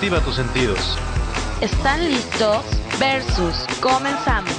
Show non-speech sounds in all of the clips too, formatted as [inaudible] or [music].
Activa tus sentidos. ¿Están listos? Versus. Comenzamos.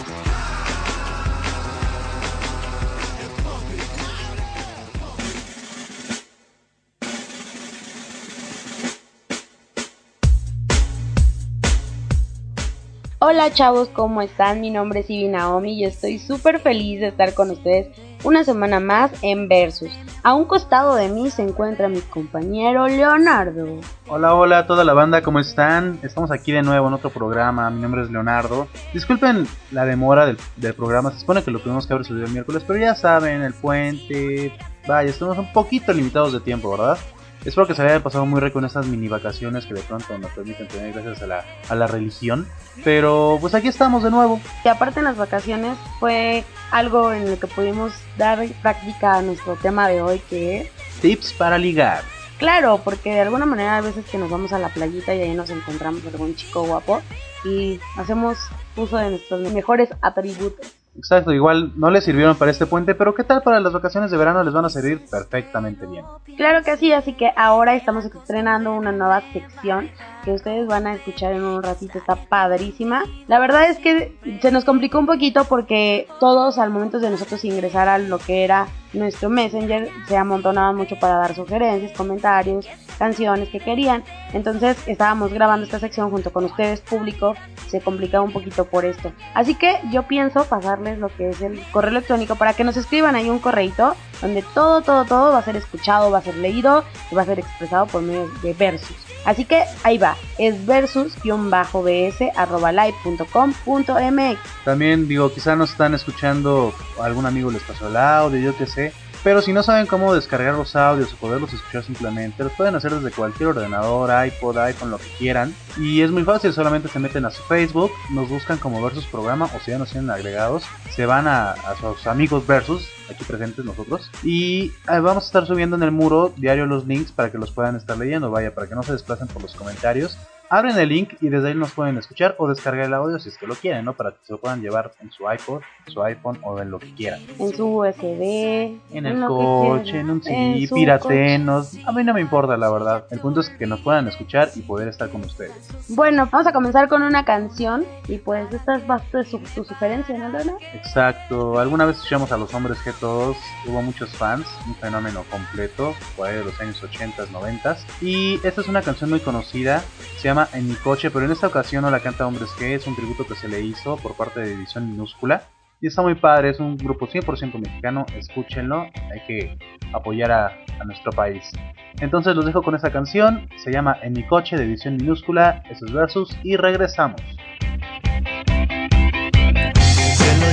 Hola chavos, ¿cómo están? Mi nombre es Ibi Naomi y estoy súper feliz de estar con ustedes una semana más en Versus. A un costado de mí se encuentra mi compañero Leonardo. Hola, hola a toda la banda, ¿cómo están? Estamos aquí de nuevo en otro programa, mi nombre es Leonardo. Disculpen la demora del, programa, se supone que lo tuvimos que haber subido el miércoles, pero ya saben, el puente, vaya, estamos un poquito limitados de tiempo, ¿verdad? Espero que se haya pasado muy rico en estas mini vacaciones que de pronto nos permiten tener gracias a la, a la religión. Pero pues aquí estamos de nuevo. Y aparte en las vacaciones fue algo en lo que pudimos dar práctica a nuestro tema de hoy que es... Tips para ligar. Claro, porque de alguna manera hay veces que nos vamos a la playita y ahí nos encontramos algún chico guapo y hacemos uso de nuestros mejores atributos. Exacto, igual no les sirvieron para este puente, pero ¿qué tal para las vacaciones de verano? Les van a servir perfectamente bien. Claro que sí, así que ahora estamos estrenando una nueva sección que ustedes van a escuchar en un ratito, está padrísima. La verdad es que se nos complicó un poquito porque todos al momento de nosotros ingresar a lo que era nuestro Messenger se amontonaban mucho para dar sugerencias, comentarios, canciones que querían. Entonces estábamos grabando esta sección junto con ustedes, público, se complicaba un poquito por esto. Así que yo pienso pasarles lo que es el correo electrónico para que nos escriban ahí un correito donde todo, todo, todo va a ser escuchado, va a ser leído y va a ser expresado por medio de versus. Así que ahí va, es versus-bs.live.com.mx. También digo, quizá nos están escuchando, algún amigo les pasó el audio, yo qué sé. Pero si no saben cómo descargar los audios o poderlos escuchar simplemente, los pueden hacer desde cualquier ordenador, iPod, iPhone, lo que quieran. Y es muy fácil, solamente se meten a su Facebook, nos buscan como Versus Programa o si ya nos tienen agregados, se van a, a sus amigos Versus, aquí presentes nosotros, y eh, vamos a estar subiendo en el muro diario los links para que los puedan estar leyendo, vaya, para que no se desplacen por los comentarios abren el link y desde ahí nos pueden escuchar o descargar el audio si es que lo quieren, ¿no? Para que se lo puedan llevar en su iPod, su iPhone o en lo que quieran. En su USB. En el coche, en un CD, piratenos. A mí no me importa, la verdad. El punto es que nos puedan escuchar y poder estar con ustedes. Bueno, vamos a comenzar con una canción y pues esta es bastante su, tu sugerencia, ¿no, Lona? Exacto. Alguna vez escuchamos a los hombres que todos, hubo muchos fans, un fenómeno completo, por ahí de los años 80, 90. Y esta es una canción muy conocida, se llama en mi coche, pero en esta ocasión no la canta Hombres G, es un tributo que se le hizo por parte de Edición Minúscula. Y está muy padre, es un grupo 100% mexicano, escúchenlo, hay que apoyar a, nuestro país. Entonces los dejo con esta canción, se llama En mi coche de edición minúscula, esos versus, y regresamos. El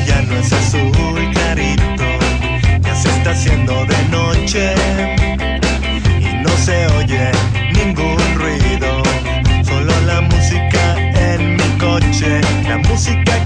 ya no es azul clarito, ya se está haciendo de noche y no se oye ningún ruido música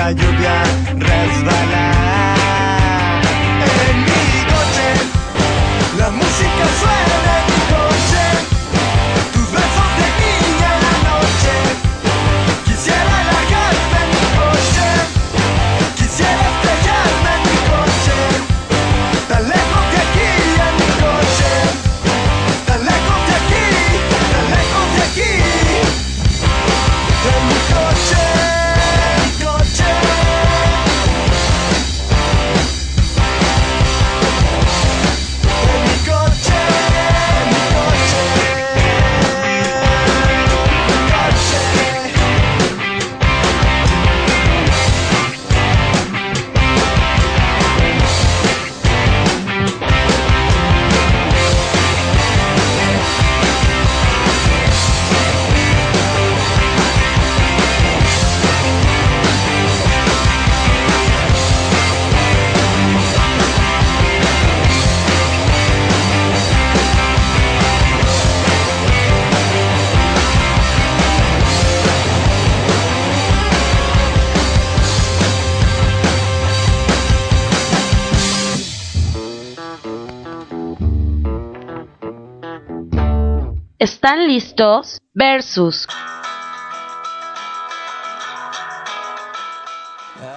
la lluvia resbalar. ¿Están listos? Versus.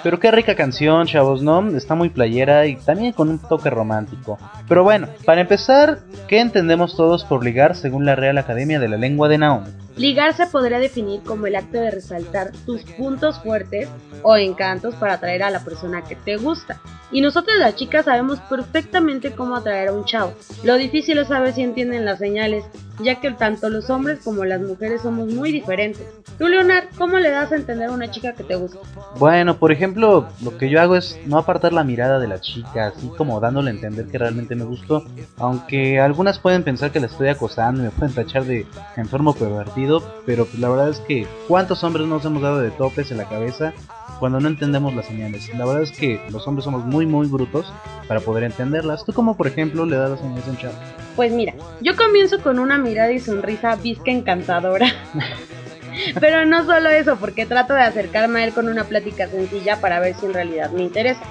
Pero qué rica canción, chavos, ¿no? Está muy playera y también con un toque romántico. Pero bueno, para empezar, ¿qué entendemos todos por ligar según la Real Academia de la Lengua de Naomi? Ligar se podría definir como el acto de resaltar tus puntos fuertes o encantos para atraer a la persona que te gusta. Y nosotras las chicas sabemos perfectamente cómo atraer a un chavo. Lo difícil es saber si entienden las señales, ya que tanto los hombres como las mujeres somos muy diferentes. Tú, Leonard, ¿cómo le das a entender a una chica que te gusta? Bueno, por ejemplo, lo que yo hago es no apartar la mirada de la chica, así como dándole a entender que realmente me gustó. Aunque algunas pueden pensar que la estoy acosando y me pueden tachar de enfermo pervertido, pero pues la verdad es que ¿cuántos hombres nos hemos dado de topes en la cabeza cuando no entendemos las señales? La verdad es que los hombres somos muy muy brutos para poder entenderlas. ¿Tú como por ejemplo le das las señales a un? Pues mira, yo comienzo con una mirada y sonrisa visca encantadora. [laughs] Pero no solo eso, porque trato de acercarme a él con una plática sencilla para ver si en realidad me interesa.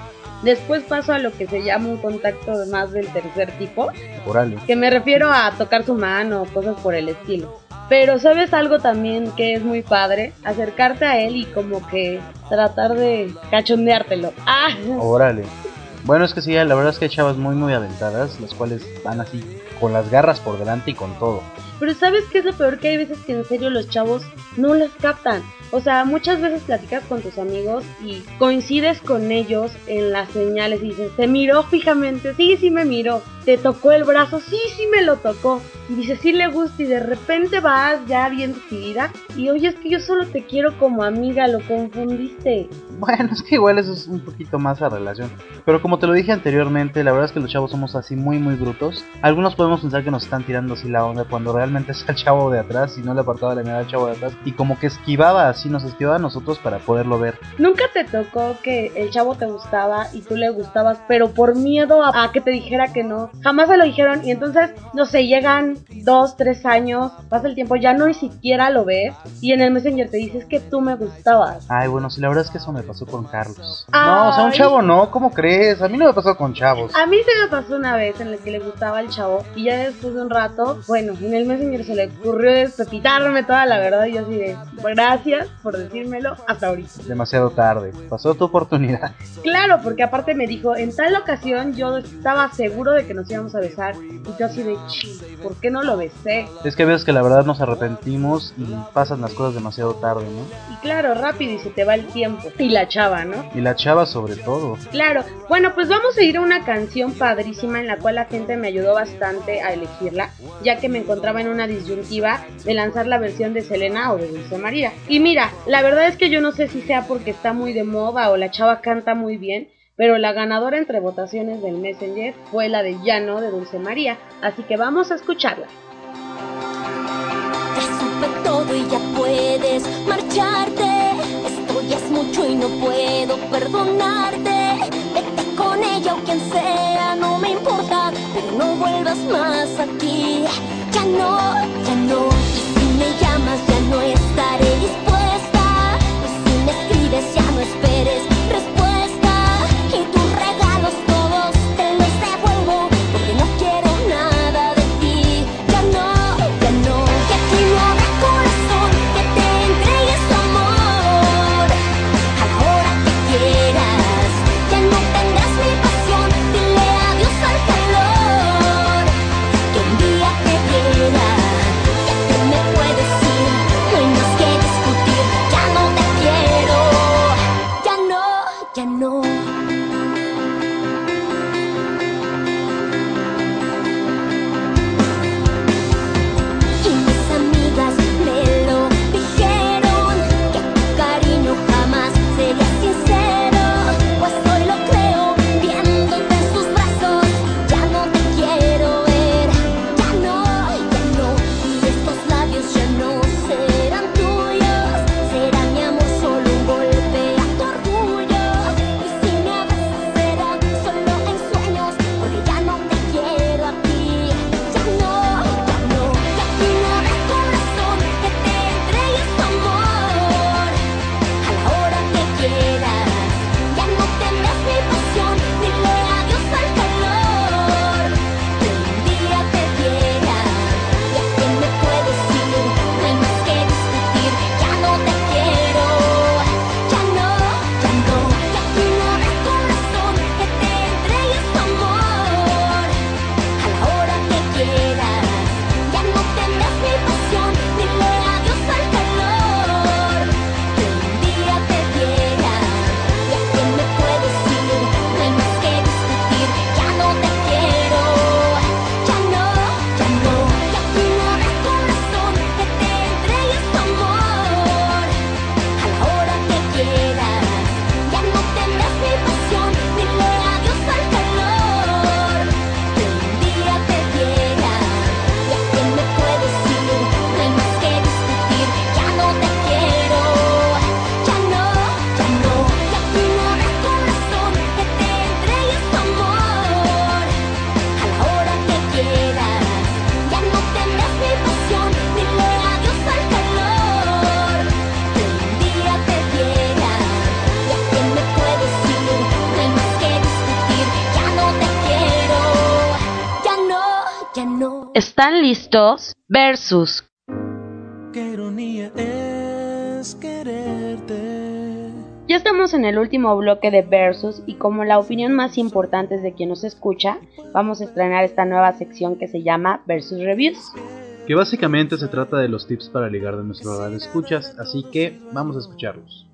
Después paso a lo que se llama un contacto más del tercer tipo, Orale. que me refiero a tocar su mano o cosas por el estilo. Pero sabes algo también que es muy padre, acercarte a él y como que tratar de cachondeártelo. Ah, Órale. Bueno, es que sí, la verdad es que hay chavas muy muy aventadas, las cuales van así con las garras por delante y con todo. Pero ¿sabes qué es lo peor? Que hay veces que en serio los chavos no las captan. O sea, muchas veces platicas con tus amigos y coincides con ellos en las señales y dices, ¿te miró fijamente? Sí, sí me miró. ¿Te tocó el brazo? Sí, sí me lo tocó. Y dices, sí le gusta y de repente vas ya bien decidida y oye, es que yo solo te quiero como amiga, lo confundiste. Bueno, [laughs] es que igual eso es un poquito más la relación. Pero como te lo dije anteriormente, la verdad es que los chavos somos así muy muy brutos. Algunos podemos pensar que nos están tirando así la onda cuando realmente es el chavo de atrás y no le apartaba la mirada al chavo de atrás. Y como que esquivaba así, nos esquivaba a nosotros para poderlo ver. ¿Nunca te tocó que el chavo te gustaba y tú le gustabas, pero por miedo a, a que te dijera que no? Jamás se lo dijeron y entonces, no sé, llegan dos, tres años, pasa el tiempo, ya no ni siquiera lo ves y en el Messenger te dices que tú me gustabas. Ay, bueno, sí, la verdad es que eso me pasó con Carlos. No, o sea, un chavo no, ¿cómo crees? A mí no me pasó con chavos. A mí se me pasó una vez en la que le gustaba el chavo y ya después de un rato, bueno, en el Messenger se le ocurrió despepitarme toda la verdad y yo así de, gracias por decírmelo hasta ahorita. Demasiado tarde. Pasó tu oportunidad. Claro, porque aparte me dijo, en tal ocasión yo estaba seguro de que nos íbamos a besar y yo así de, "Chi, ¿por qué no lo besé? Es que ves que la verdad nos arrepentimos y pasan las cosas demasiado tarde, ¿no? Y claro, rápido y se te va el tiempo. Y la chava, ¿no? Y la chava sobre todo. Claro, bueno, pues vamos a ir a una canción padrísima en la cual la gente me ayudó bastante a elegirla, ya que me encontraba en una disyuntiva de lanzar la versión de Selena o de Dulce María. Y mira, la verdad es que yo no sé si sea porque está muy de moda o la chava canta muy bien, pero la ganadora entre votaciones del Messenger fue la de Llano de Dulce María, así que vamos a escucharla. Todo y ya puedes marcharte. Esto es mucho y no puedo perdonarte. Vete con ella o quien sea, no me importa, pero no vuelvas más aquí. Ya no, ya no. Y si me llamas, ya no estaré dispuesta. Y si me escribes, ya no esperes ¿Están listos? Versus. Qué ironía es quererte. Ya estamos en el último bloque de Versus y como la opinión más importante es de quien nos escucha, vamos a estrenar esta nueva sección que se llama Versus Reviews. Que básicamente se trata de los tips para ligar de nuestro radio escuchas, así que vamos a escucharlos.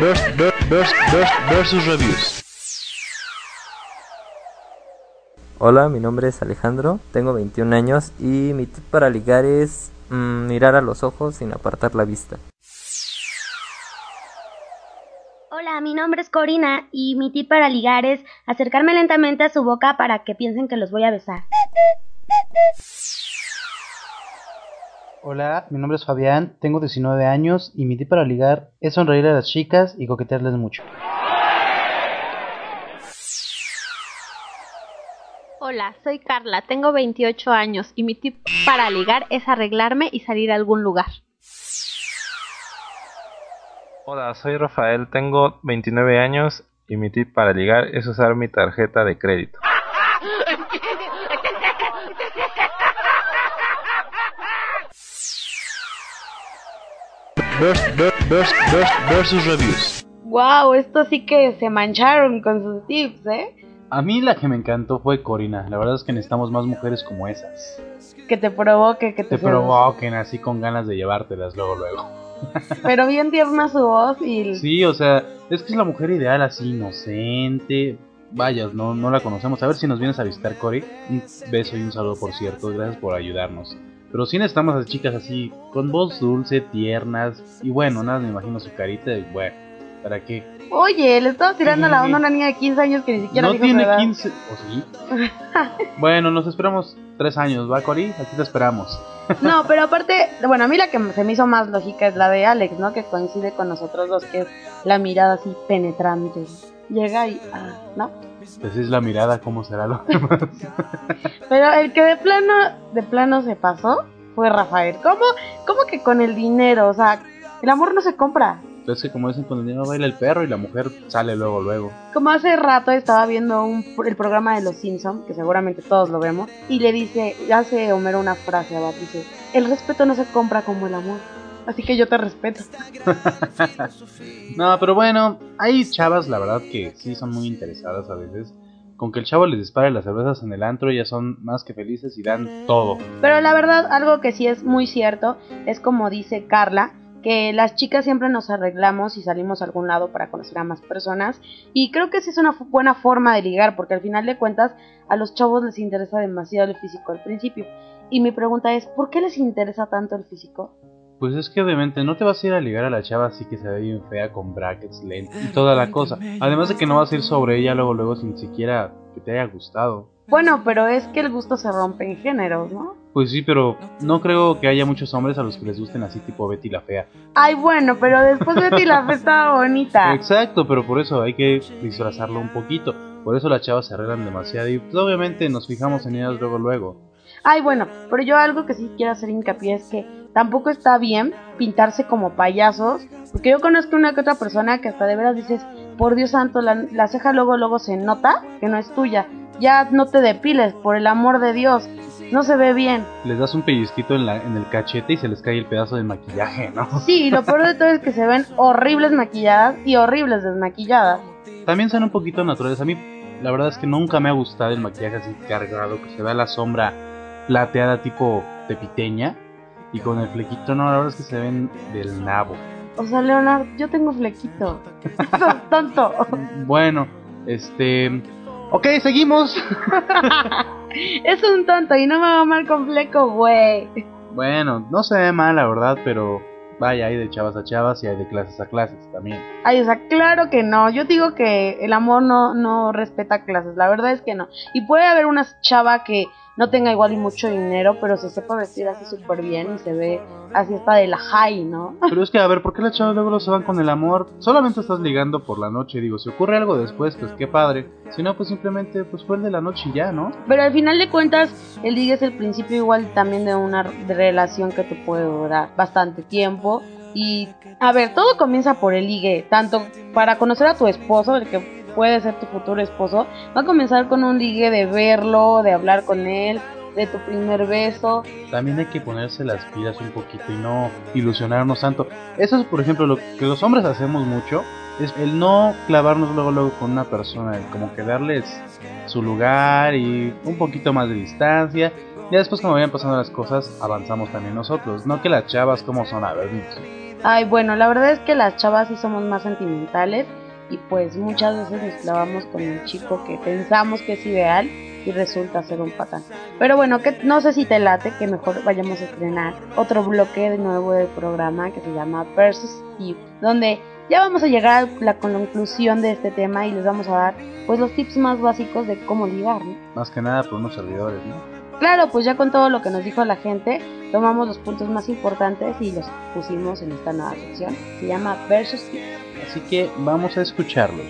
Vers- ver- vers- vers- versus Reviews. Hola, mi nombre es Alejandro, tengo 21 años y mi tip para ligar es mm, mirar a los ojos sin apartar la vista. Hola, mi nombre es Corina y mi tip para ligar es acercarme lentamente a su boca para que piensen que los voy a besar. Hola, mi nombre es Fabián, tengo 19 años y mi tip para ligar es sonreír a las chicas y coquetearles mucho. Hola, soy Carla, tengo 28 años y mi tip para ligar es arreglarme y salir a algún lugar. Hola, soy Rafael, tengo 29 años y mi tip para ligar es usar mi tarjeta de crédito. Versus Reviews. Wow, esto sí que se mancharon con sus tips, ¿eh? A mí la que me encantó fue Corina. La verdad es que necesitamos más mujeres como esas. Que te provoque, que te, Te provoquen así con ganas de llevártelas luego, luego. [laughs] Pero bien tierna su voz y Sí, o sea, es que es la mujer ideal así, inocente. Vayas, no, no la conocemos. A ver si nos vienes a visitar, Cory. Un beso y un saludo, por cierto. Gracias por ayudarnos. Pero sí necesitamos a las chicas así, con voz dulce, tiernas. Y bueno, nada, me imagino su carita y bueno, ¿para qué? Oye, le estaba tirando la onda a una niña de 15 años que ni siquiera no dijo su tiene edad. 15. ¿O sí? [laughs] bueno, nos esperamos tres años, ¿va, Cori? Aquí te esperamos. No, [laughs] pero aparte, bueno, a mí la que se me hizo más lógica es la de Alex, ¿no? Que coincide con nosotros dos, que es la mirada así penetrante. Llega y, ah, ¿no? Pues es la mirada, ¿cómo será lo demás? [laughs] Pero el que de plano, de plano se pasó fue Rafael. ¿Cómo, cómo que con el dinero? O sea, el amor no se compra. Es que como dicen, con el dinero baila el perro y la mujer sale luego, luego. Como hace rato estaba viendo un, el programa de Los Simpson, que seguramente todos lo vemos, y le dice, hace Homero una frase a Bart, dice, el respeto no se compra como el amor. Así que yo te respeto. [laughs] no, pero bueno, hay chavas, la verdad, que sí son muy interesadas a veces. Con que el chavo les dispare las cervezas en el antro, ya son más que felices y dan todo. Pero la verdad, algo que sí es muy cierto, es como dice Carla, que las chicas siempre nos arreglamos y salimos a algún lado para conocer a más personas. Y creo que esa es una buena forma de ligar, porque al final de cuentas a los chavos les interesa demasiado el físico al principio. Y mi pregunta es, ¿por qué les interesa tanto el físico? Pues es que obviamente no te vas a ir a ligar a la chava así que se ve bien fea con brackets, lentes y toda la cosa. Además de que no vas a ir sobre ella luego luego sin siquiera que te haya gustado. Bueno, pero es que el gusto se rompe en géneros, ¿no? Pues sí, pero no creo que haya muchos hombres a los que les gusten así tipo Betty la fea. Ay, bueno, pero después Betty la fea estaba bonita. [laughs] Exacto, pero por eso hay que disfrazarlo un poquito. Por eso las chavas se arreglan demasiado y pues, obviamente nos fijamos en ellas luego luego. Ay, bueno, pero yo algo que sí quiero hacer hincapié es que tampoco está bien pintarse como payasos, porque yo conozco una que otra persona que hasta de veras dices, por Dios santo, la, la ceja luego luego se nota que no es tuya. Ya no te depiles, por el amor de Dios. No se ve bien. Les das un pellizquito en, la, en el cachete y se les cae el pedazo de maquillaje, ¿no? Sí, y lo peor de todo es que se ven horribles maquilladas y horribles desmaquilladas. También son un poquito naturales. A mí, la verdad es que nunca me ha gustado el maquillaje así cargado, que se vea la sombra plateada tipo tepiteña y con el flequito, no, la verdad es que se ven del nabo. O sea, Leonardo, yo tengo flequito. Tonto. Bueno, este... Ok, seguimos. [laughs] es un tonto y no me va mal con fleco, güey. Bueno, no se ve mal, la verdad, pero vaya, hay de chavas a chavas y hay de clases a clases también. Ay, o sea, claro que no. Yo digo que el amor no, no respeta clases. La verdad es que no. Y puede haber una chava que no tenga igual y mucho dinero, pero se sepa vestir así súper bien y se ve así hasta de la high, ¿no? Pero es que, a ver, ¿por qué las chavas luego lo se van con el amor? Solamente estás ligando por la noche, digo, si ocurre algo después, pues qué padre. Si no, pues simplemente, pues fue el de la noche y ya, ¿no? Pero al final de cuentas, el ligue es el principio igual también de una relación que te puede durar bastante tiempo. Y, a ver, todo comienza por el ligue, tanto para conocer a tu esposo, el que puede ser tu futuro esposo, va a comenzar con un ligue de verlo, de hablar con él, de tu primer beso. También hay que ponerse las pilas un poquito y no ilusionarnos tanto. Eso es, por ejemplo, lo que los hombres hacemos mucho, es el no clavarnos luego luego con una persona, el como que darles su lugar y un poquito más de distancia. Ya después como vayan pasando las cosas, avanzamos también nosotros. No que las chavas como son, a ver. Ay, bueno, la verdad es que las chavas sí somos más sentimentales y pues muchas veces nos clavamos con un chico que pensamos que es ideal y resulta ser un patán. Pero bueno, que no sé si te late que mejor vayamos a estrenar otro bloque de nuevo del programa que se llama Versus You, donde ya vamos a llegar a la conclusión de este tema y les vamos a dar pues los tips más básicos de cómo ligar, ¿no? Más que nada por unos servidores, ¿no? Claro, pues ya con todo lo que nos dijo la gente, tomamos los puntos más importantes y los pusimos en esta nueva sección. Se llama Versus Tips. Así que vamos a escucharlos.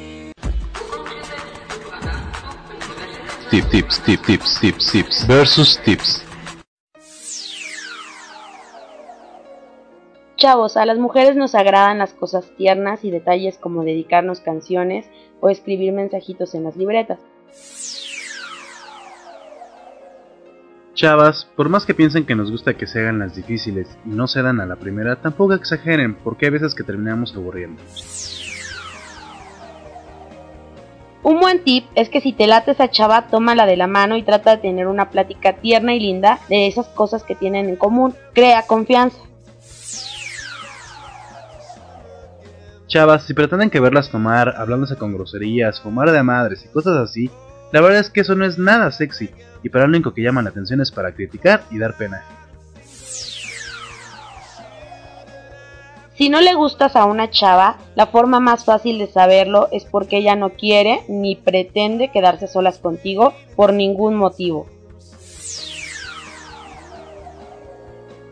Tip, tips, tip, tips, tips, tips. Versus tips. Chavos, a las mujeres nos agradan las cosas tiernas y detalles como dedicarnos canciones o escribir mensajitos en las libretas. Chavas, por más que piensen que nos gusta que se hagan las difíciles y no se dan a la primera, tampoco exageren, porque hay veces que terminamos aburriendo. Un buen tip es que si te late esa chava, tómala de la mano y trata de tener una plática tierna y linda de esas cosas que tienen en común. Crea confianza. Chavas, si pretenden que verlas tomar, hablándose con groserías, fumar de madres y cosas así, la verdad es que eso no es nada sexy, y para lo único que llaman la atención es para criticar y dar pena. Si no le gustas a una chava, la forma más fácil de saberlo es porque ella no quiere ni pretende quedarse solas contigo por ningún motivo.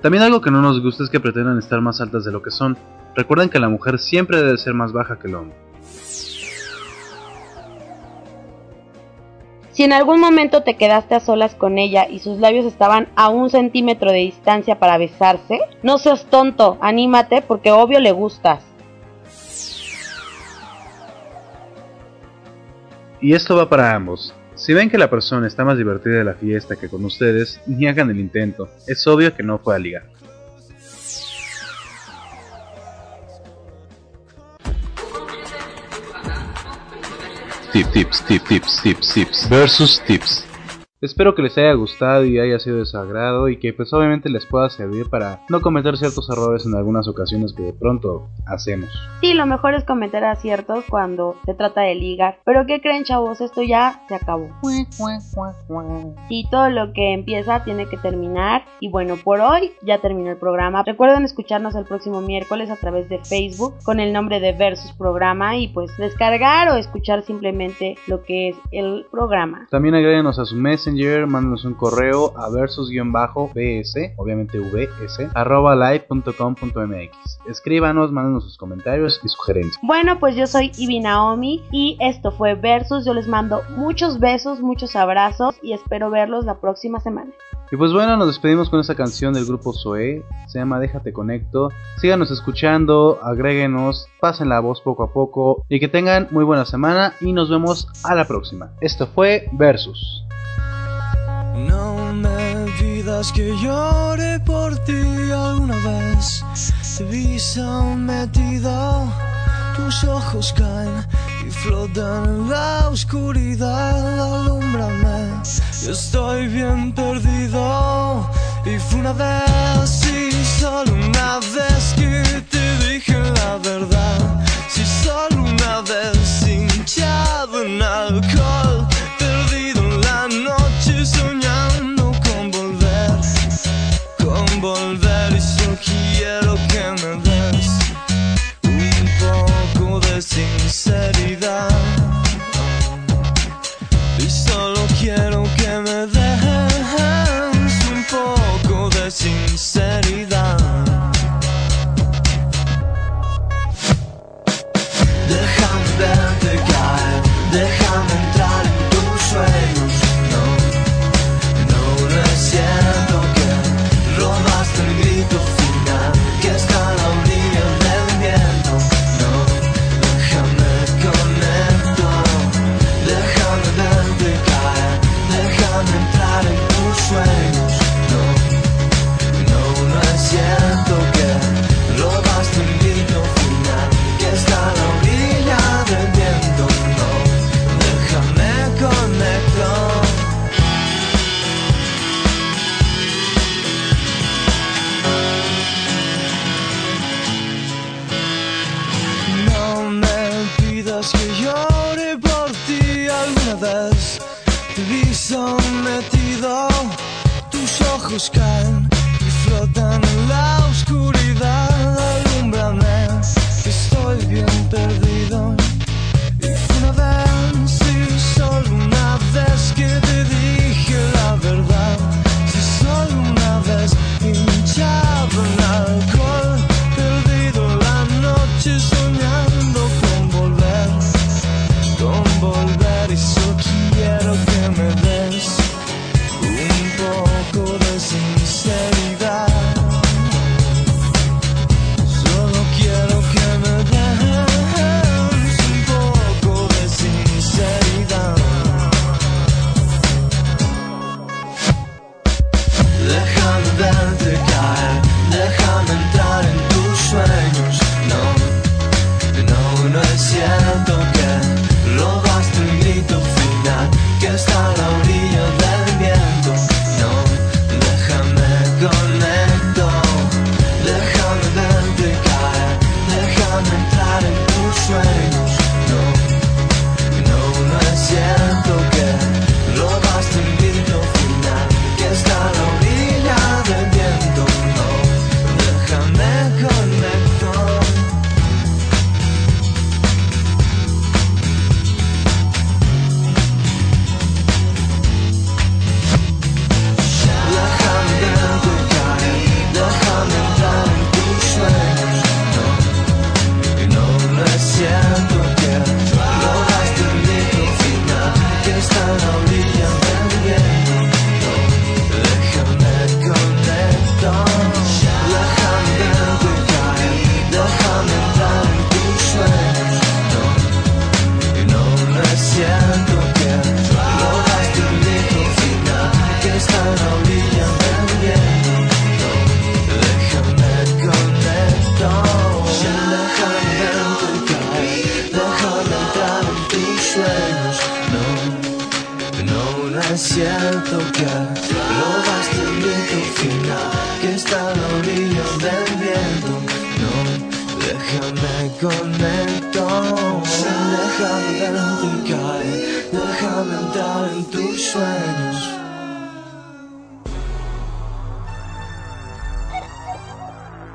También algo que no nos gusta es que pretendan estar más altas de lo que son. Recuerden que la mujer siempre debe ser más baja que el hombre. Si en algún momento te quedaste a solas con ella y sus labios estaban a un centímetro de distancia para besarse, no seas tonto, anímate porque obvio le gustas. Y esto va para ambos. Si ven que la persona está más divertida de la fiesta que con ustedes, ni hagan el intento. Es obvio que no fue a ligar. Tip, tips, tip, tips, tips, tips. Versus tips. Espero que les haya gustado y haya sido de su agrado y que pues obviamente les pueda servir para no cometer ciertos errores en algunas ocasiones que de pronto hacemos. Sí, lo mejor es cometer aciertos cuando se trata de ligar. Pero ¿qué creen chavos? Esto ya se acabó. Sí, todo lo que empieza tiene que terminar. Y bueno, por hoy ya terminó el programa. Recuerden escucharnos el próximo miércoles a través de Facebook con el nombre de Versus Programa y pues descargar o escuchar simplemente lo que es el programa. También agréguenos a su Messenger, mándenos un correo a versus-bs, obviamente vs, arroba live.com.mx. Escríbanos, mándenos sus comentarios y sugerencias. Bueno, pues yo soy Ibi Naomi y esto fue Versus. Yo les mando muchos besos, muchos abrazos y espero verlos la próxima semana. Y pues bueno, nos despedimos con esta canción del grupo Zoe, se llama Déjate Conecto. Síganos escuchando, agréguenos, pasen la voz poco a poco y que tengan muy buena semana y nos vemos a la próxima. Esto fue Versus. Pidas que llore por ti alguna vez. Te vi sometido, tus ojos caen y flotan en la oscuridad. Alúmbrame, yo estoy bien perdido. Y fue una vez, y solo una vez que te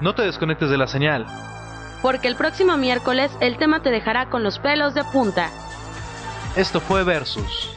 No te desconectes de la señal. Porque el próximo miércoles el tema te dejará con los pelos de punta. Esto fue Versus.